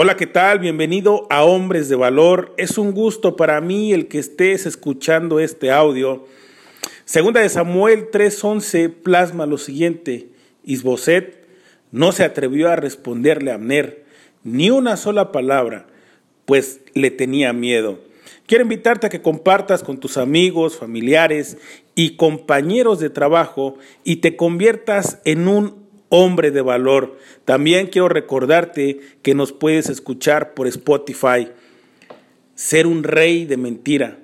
Hola, ¿qué tal? Bienvenido a Hombres de Valor. Es un gusto para mí el que estés escuchando este audio. Segunda de Samuel 3:11 plasma lo siguiente. Isboset no se atrevió a responderle a Abner ni una sola palabra, pues le tenía miedo. Quiero invitarte a que compartas con tus amigos, familiares y compañeros de trabajo y te conviertas en un hombre de valor. También quiero recordarte que nos puedes escuchar por Spotify. Ser un rey de mentira,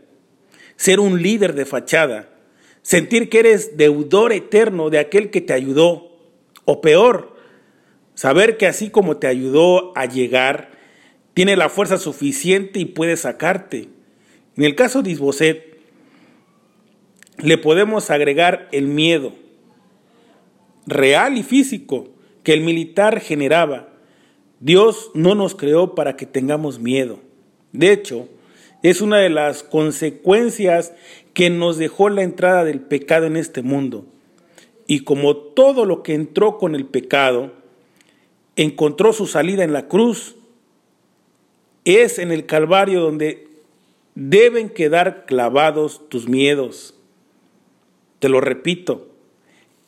ser un líder de fachada, sentir que eres deudor eterno de aquel que te ayudó, o peor, saber que así como te ayudó a llegar, tiene la fuerza suficiente y puede sacarte. En el caso de Isboset, le podemos agregar el miedo real y físico que el militar generaba. Dios no nos creó para que tengamos miedo. De hecho, es una de las consecuencias que nos dejó la entrada del pecado en este mundo. Y como todo lo que entró con el pecado, encontró su salida en la cruz, es en el Calvario donde deben quedar clavados tus miedos. Te lo repito,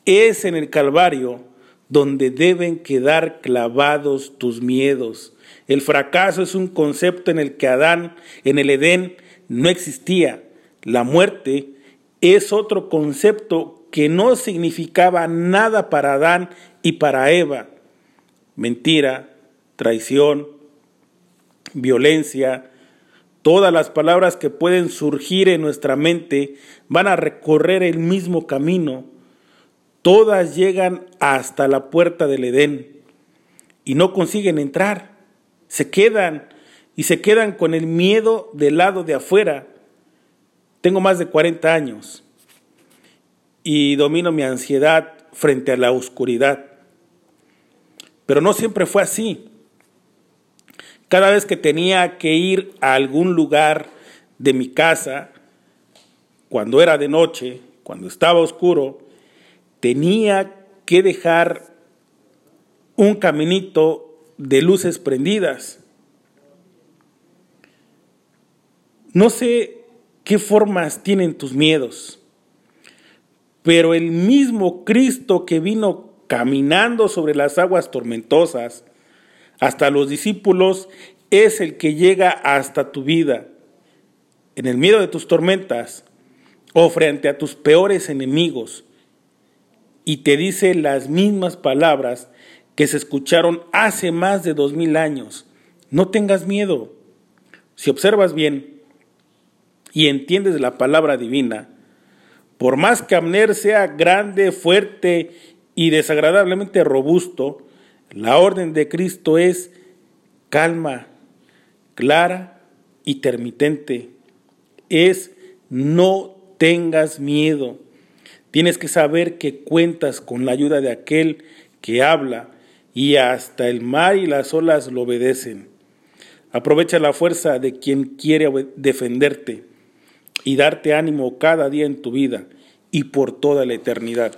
es en el Calvario donde deben quedar clavados tus miedos. El fracaso es un concepto en el que Adán en el Edén no existía. La muerte es otro concepto que no significaba nada para Adán y para Eva. Mentira, traición, violencia, todas las palabras que pueden surgir en nuestra mente van a recorrer el mismo camino Todas llegan hasta la puerta del Edén y no consiguen entrar. Se quedan y se quedan con el miedo del lado de afuera. Tengo más de 40 años y domino mi ansiedad frente a la oscuridad. Pero no siempre fue así. Cada vez que tenía que ir a algún lugar de mi casa, cuando era de noche, cuando estaba oscuro, tenía que dejar un caminito de luces prendidas. No sé qué formas tienen tus miedos, pero el mismo Cristo que vino caminando sobre las aguas tormentosas hasta los discípulos es el que llega hasta tu vida. En el miedo de tus tormentas o frente a tus peores enemigos, y te dice las mismas palabras que se escucharon hace más de dos mil años. No tengas miedo. Si observas bien y entiendes la palabra divina, por más que Abner sea grande, fuerte y desagradablemente robusto, la orden de Cristo es calma, clara y termitente. Es no tengas miedo. Tienes que saber que cuentas con la ayuda de aquel que habla y hasta el mar y las olas lo obedecen. Aprovecha la fuerza de quien quiere defenderte y darte ánimo cada día en tu vida y por toda la eternidad.